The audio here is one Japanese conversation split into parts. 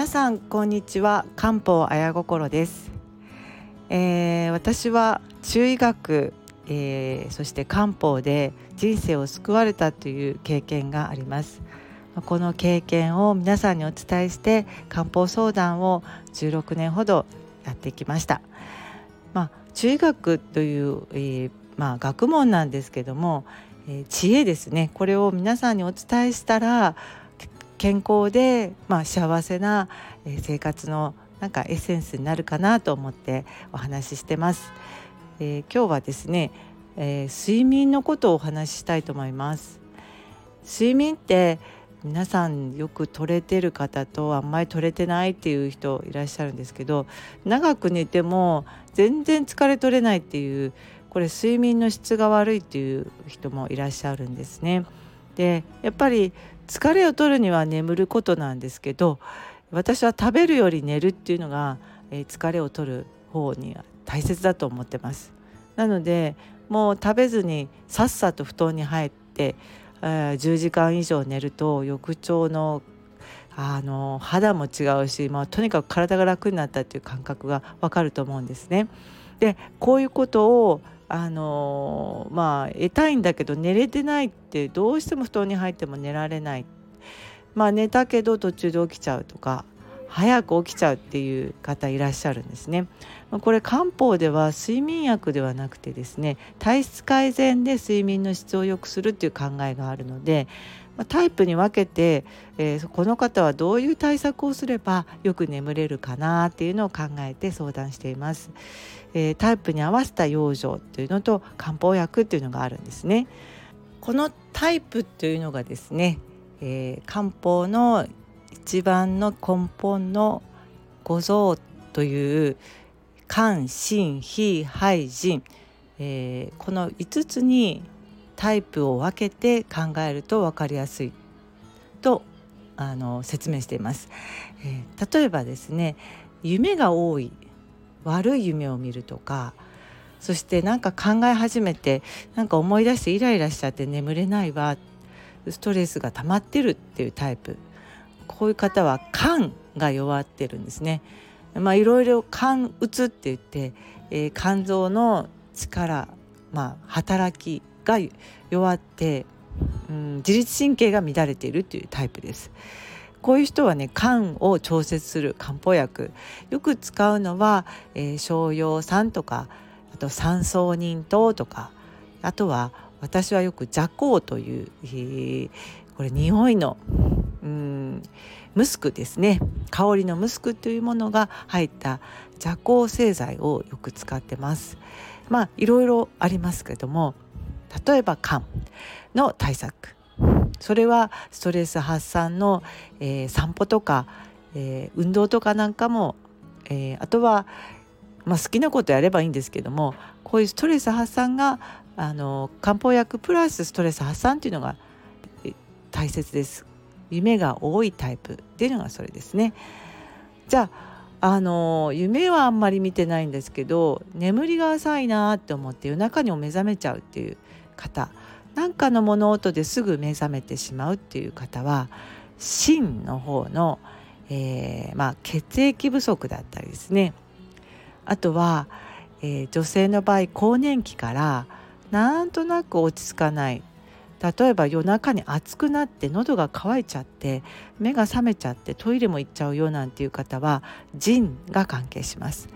皆さんこんにちは。漢方綾心です、えー、私は中医学、えー、そして漢方で人生を救われたという経験があります。この経験を皆さんにお伝えして漢方相談を16年ほどやってきました。まあ、中医学という、えー、まあ、学問なんですけども、え、知恵ですね。これを皆さんにお伝えしたら健康で、まあ、幸せな生活のなんかエッセンスになるかなと思ってお話ししてます。えー、今日はですね、えー、睡眠のことをお話ししたいと思います。睡眠って皆さんよく取れてる方とあんまり取れてないっていう人いらっしゃるんですけど長く寝ても全然疲れ取れないっていうこれ睡眠の質が悪いっていう人もいらっしゃるんですね。でやっぱり疲れを取るには眠ることなんですけど私は食べるより寝るっていうのが、えー、疲れを取る方には大切だと思ってます。なのでもう食べずにさっさと布団に入って、えー、10時間以上寝ると翌朝のあの肌も違うし、まあ、とにかく体が楽になったっていう感覚がわかると思うんですね。でこういうことをあのまあ得たいんだけど寝れてないってどうしても布団に入っても寝られないまあ寝たけど途中で起きちゃうとか早く起きちゃうっていう方いらっしゃるんですね。これ漢方では睡眠薬ではなくてですね体質改善で睡眠の質を良くするっていう考えがあるのでタイプに分けて、えー、この方はどういう対策をすればよく眠れるかなっていうのを考えて相談しています。えー、タイプに合わせた養生っていうのと漢方薬っていうのがあるんですね。このタイプというのがですね、えー、漢方の一番の根本の五臓という肝心脾肺腎、えー、この5つにタイプを分けて考えると分かりやすい。とあの説明しています、えー、例えばですね夢が多い悪い夢を見るとかそしてなんか考え始めてなんか思い出してイライラしちゃって眠れないわストレスが溜まってるっていうタイプ。こういう方は肝が弱ってるんですね。まあいろいろ肝うつって言って、えー、肝臓の力、まあ、働きが弱って、うん、自律神経が乱れているというタイプです。こういう人はね肝を調節する漢方薬よく使うのは、えー、商用酸とかあと三層人糖とかあとは私はよく邪香という、えー、これ匂いのうんムスクですね香りのムスクというものが入った邪香製剤をよく使ってますまあいろいろありますけども例えば肝の対策それはストレス発散の、えー、散歩とか、えー、運動とかなんかも、えー、あとは、まあ、好きなことやればいいんですけどもこういうストレス発散があの漢方薬プラスストレス発散っていうのが大切です。夢が多いタイプっていうのがそれですね。じゃああの夢はあんまり見てないんですけど眠りが浅いなって思って夜中にも目覚めちゃうっていう方何かの物音ですぐ目覚めてしまうっていう方は心の方の、えー、まあ、血液不足だったりですねあとは、えー、女性の場合更年期からなんとなく落ち着かない例えば夜中に暑くなって喉が渇いちゃって目が覚めちゃってトイレも行っちゃうよなんていう方は腎が関係します。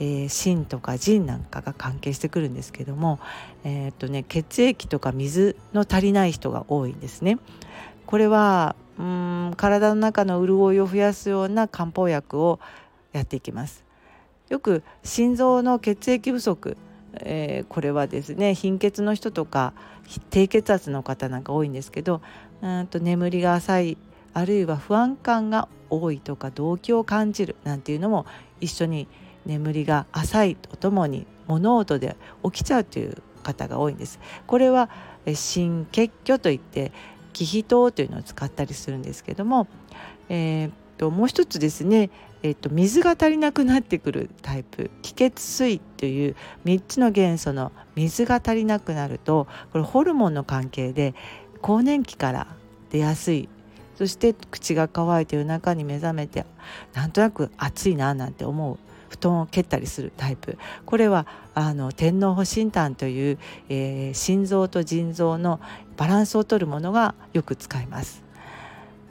えー、心とか腎なんかが関係してくるんですけども、えー、っとね、血液とか水の足りない人が多いんですね。これはうん体の中の潤いを増やすような漢方薬をやっていきます。よく心臓の血液不足、えー、これはですね貧血の人とか低血圧の方なんか多いんですけどうんと眠りが浅いあるいは不安感が多いとか動悸を感じるなんていうのも一緒に眠りが浅いとともに物音で起きちゃうという方が多いんです。これは心血虚といって気脾糖というのを使ったりするんですけども、えー、ともう一つですね、えー、と水が足りなくなってくるタイプ気血水という3つの元素の水が足りなくなるとこれホルモンの関係で更年期から出やすいそして口が乾いて夜中に目覚めてなんとなく暑いななんて思う布団を蹴ったりするタイプこれはあの天皇保身炭という、えー、心臓と腎臓のバランスをとるものがよく使います。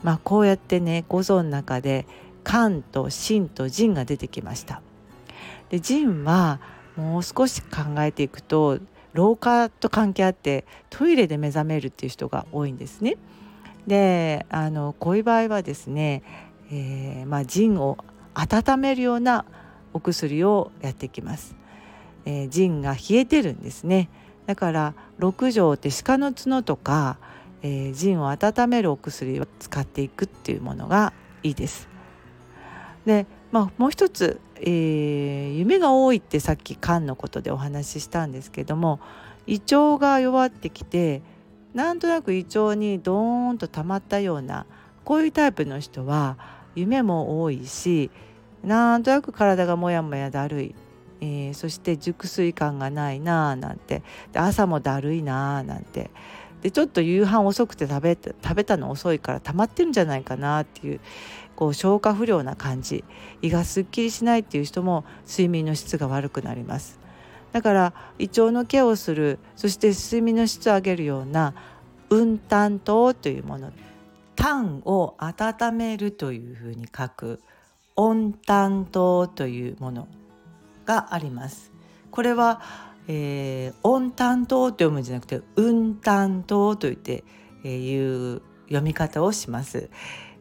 まあ、こうやってね五臓の中で肝と心と腎が出てきました。で腎はもう少し考えていくと老化と関係あってトイレで目覚めるっていう人が多いんですね。であのこういう場合はですね、えー、まあ、腎を温めるようなお薬をやっていきます。えー、腎が冷えてるんですね。だから六条って鹿の角とか、えー、腎を温めるお薬を使っていくっていうものがいいです。で、まあ、もう一つ、えー、夢が多いってさっき肝のことでお話ししたんですけども胃腸が弱ってきてなんとなく胃腸にドーンと溜まったようなこういうタイプの人は夢も多いしなんとなく体がモヤモヤだるい、えー、そして熟睡感がないなあなんて。で朝もだるいなあなんて。でちょっと夕飯遅くて食べ食べたの遅いから溜まってるんじゃないかなっていうこう消化不良な感じ。胃がすっきりしないっていう人も睡眠の質が悪くなります。だから胃腸のケアをするそして睡眠の質を上げるような運担当というもの。炭を温めるというふうに書く。温担当というものがあります。これは、えー、温担当と読むんじゃなくて運担当と言って、えー、いう読み方をします。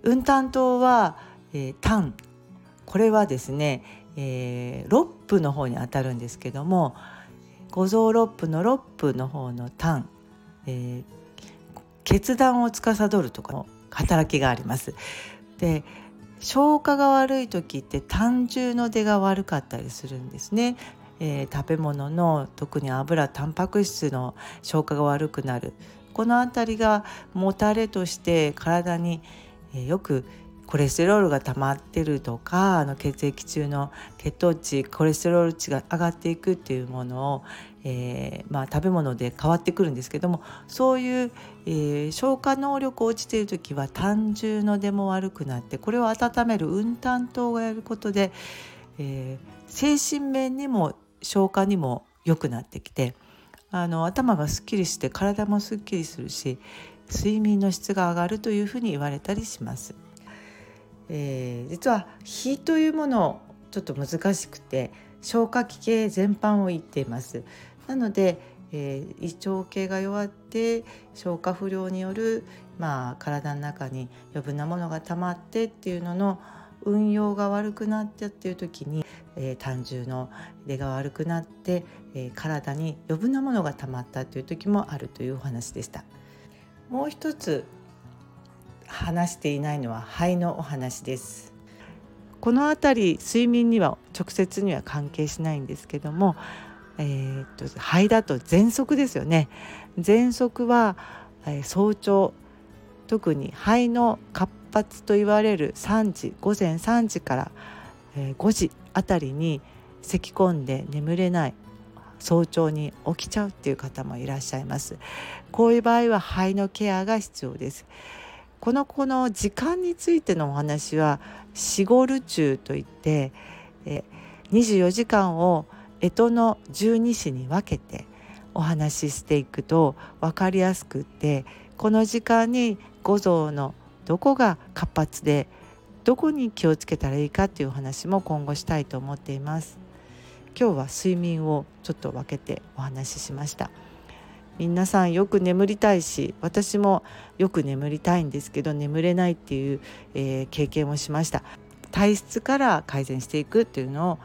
運担当は、えー、炭これはですね、えー、ロップの方にあたるんですけども五臓六腑の六腑の方の炭、えー、決断を司るとかの働きがあります。で消化が悪い時って胆汁の出が悪かったりするんですね。えー、食べ物の特に油タンパク質の消化が悪くなるこの辺りがもたれとして体に、えー、よくコレステロールが溜まってるとかあの血液中の血糖値コレステロール値が上がっていくっていうものを、えー、まあ、食べ物で変わってくるんですけどもそういう、えー、消化能力落ちている時は胆汁の出も悪くなってこれを温める運胆糖がやることで、えー、精神面にも消化にも良くなってきてあの頭がすっきりして体もすっきりするし睡眠の質が上がるというふうに言われたりします。えー、実は火というものちょっと難しくて消化器系全般を言っていますなので、えー、胃腸系が弱って消化不良による、まあ、体の中に余分なものが溜まってっていうのの運用が悪くなっちゃっていう時に、えー、胆汁の出が悪くなって、えー、体に余分なものが溜まったという時もあるというお話でした。もう一つ話していないのは肺のお話です。この辺り睡眠には直接には関係しないんですけども、えー、っと肺だと喘息ですよね。喘息は、えー、早朝特に肺の活発と言われる3時午前3時から、えー、5時あたりに咳き込んで眠れない早朝に起きちゃうっていう方もいらっしゃいます。こういう場合は肺のケアが必要です。このこの時間についてのお話はシゴル中といってえ24時間を干支の十二支に分けてお話ししていくと分かりやすくってこの時間に五臓のどこが活発でどこに気をつけたらいいかっていうお話も今後したいと思っています。今日は睡眠をちょっと分けてお話ししました。皆さんよく眠りたいし私もよく眠りたいんですけど眠れないっていう、えー、経験をしました。体質から改善していくっていうのを、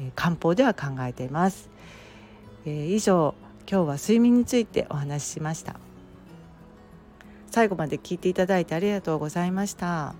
えー、漢方では考えています、えー、以上今日は睡眠についてお話ししました。最後まで聞いていただいてありがとうございました。